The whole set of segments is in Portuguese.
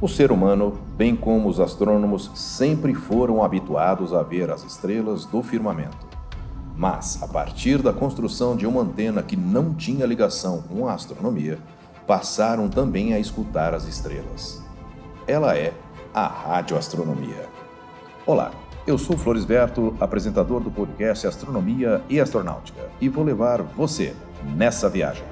O ser humano, bem como os astrônomos, sempre foram habituados a ver as estrelas do firmamento. Mas, a partir da construção de uma antena que não tinha ligação com a astronomia, passaram também a escutar as estrelas. Ela é a radioastronomia. Olá, eu sou Floresberto, apresentador do podcast Astronomia e Astronáutica, e vou levar você nessa viagem.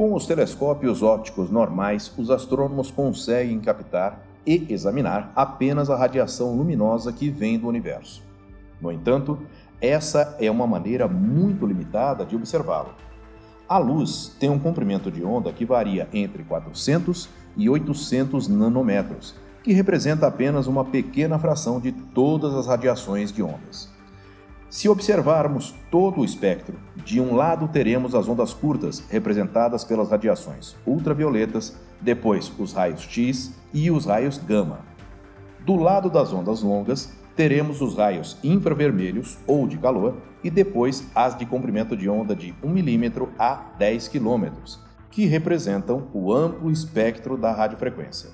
Com os telescópios ópticos normais, os astrônomos conseguem captar e examinar apenas a radiação luminosa que vem do universo. No entanto, essa é uma maneira muito limitada de observá-lo. A luz tem um comprimento de onda que varia entre 400 e 800 nanômetros, que representa apenas uma pequena fração de todas as radiações de ondas. Se observarmos todo o espectro, de um lado teremos as ondas curtas, representadas pelas radiações ultravioletas, depois os raios X e os raios gama. Do lado das ondas longas, teremos os raios infravermelhos ou de calor e depois as de comprimento de onda de 1 mm a 10 km, que representam o amplo espectro da radiofrequência.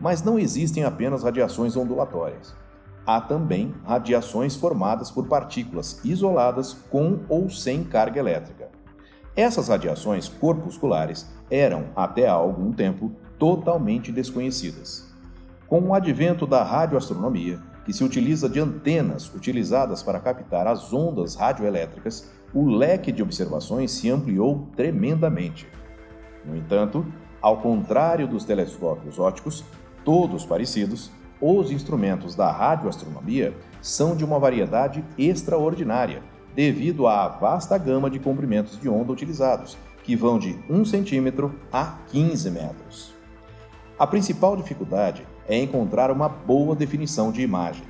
Mas não existem apenas radiações ondulatórias há também radiações formadas por partículas isoladas com ou sem carga elétrica. Essas radiações corpusculares eram, até há algum tempo, totalmente desconhecidas. Com o advento da radioastronomia, que se utiliza de antenas utilizadas para captar as ondas radioelétricas, o leque de observações se ampliou tremendamente. No entanto, ao contrário dos telescópios ópticos, todos parecidos, os instrumentos da radioastronomia são de uma variedade extraordinária, devido à vasta gama de comprimentos de onda utilizados, que vão de 1 centímetro a 15 metros. A principal dificuldade é encontrar uma boa definição de imagem.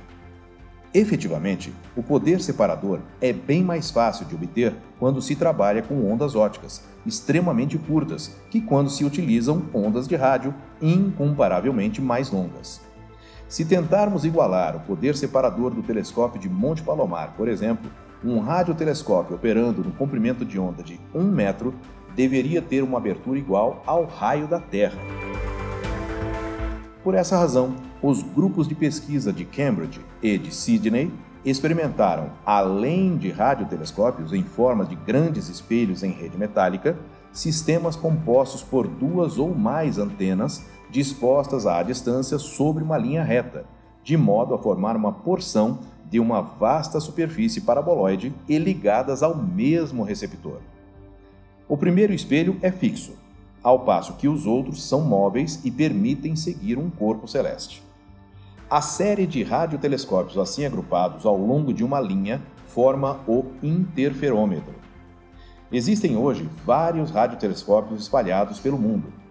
Efetivamente, o poder separador é bem mais fácil de obter quando se trabalha com ondas óticas, extremamente curtas, que quando se utilizam ondas de rádio incomparavelmente mais longas. Se tentarmos igualar o poder separador do telescópio de Monte Palomar, por exemplo, um radiotelescópio operando no comprimento de onda de 1 metro deveria ter uma abertura igual ao raio da Terra. Por essa razão, os grupos de pesquisa de Cambridge e de Sydney experimentaram, além de radiotelescópios em forma de grandes espelhos em rede metálica, sistemas compostos por duas ou mais antenas dispostas à distância sobre uma linha reta, de modo a formar uma porção de uma vasta superfície paraboloide e ligadas ao mesmo receptor. O primeiro espelho é fixo, ao passo que os outros são móveis e permitem seguir um corpo celeste. A série de radiotelescópios assim agrupados ao longo de uma linha forma o interferômetro. Existem hoje vários radiotelescópios espalhados pelo mundo,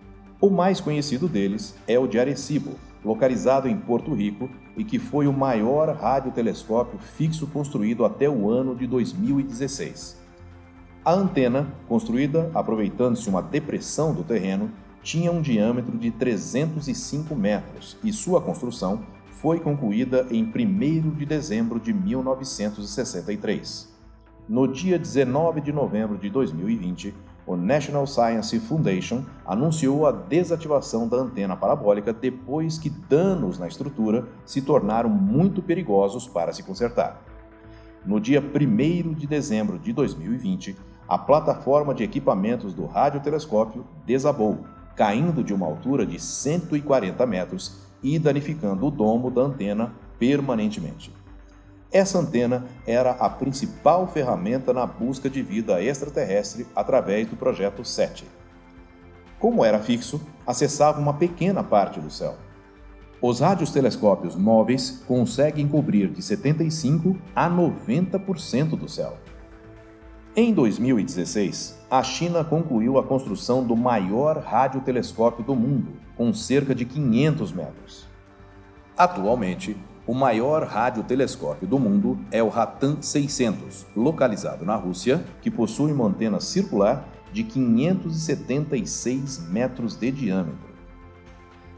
o mais conhecido deles é o de Arecibo, localizado em Porto Rico e que foi o maior radiotelescópio fixo construído até o ano de 2016. A antena, construída aproveitando-se uma depressão do terreno, tinha um diâmetro de 305 metros e sua construção foi concluída em 1 de dezembro de 1963. No dia 19 de novembro de 2020, o National Science Foundation anunciou a desativação da antena parabólica depois que danos na estrutura se tornaram muito perigosos para se consertar. No dia 1 de dezembro de 2020, a plataforma de equipamentos do radiotelescópio desabou, caindo de uma altura de 140 metros e danificando o domo da antena permanentemente. Essa antena era a principal ferramenta na busca de vida extraterrestre através do projeto SETI. Como era fixo, acessava uma pequena parte do céu. Os radiotelescópios móveis conseguem cobrir de 75 a 90% do céu. Em 2016, a China concluiu a construção do maior radiotelescópio do mundo, com cerca de 500 metros. Atualmente, o maior radiotelescópio do mundo é o Ratan 600, localizado na Rússia, que possui uma antena circular de 576 metros de diâmetro.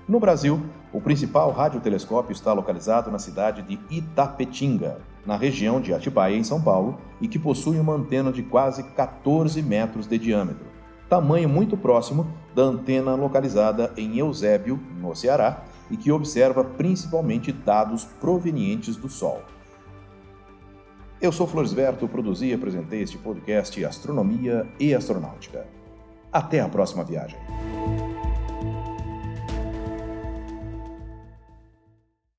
No Brasil, o principal radiotelescópio está localizado na cidade de Itapetinga, na região de Atibaia, em São Paulo, e que possui uma antena de quase 14 metros de diâmetro, tamanho muito próximo da antena localizada em Eusébio, no Ceará, e que observa principalmente dados provenientes do Sol. Eu sou Floresberto, produzi e apresentei este podcast Astronomia e Astronáutica. Até a próxima viagem.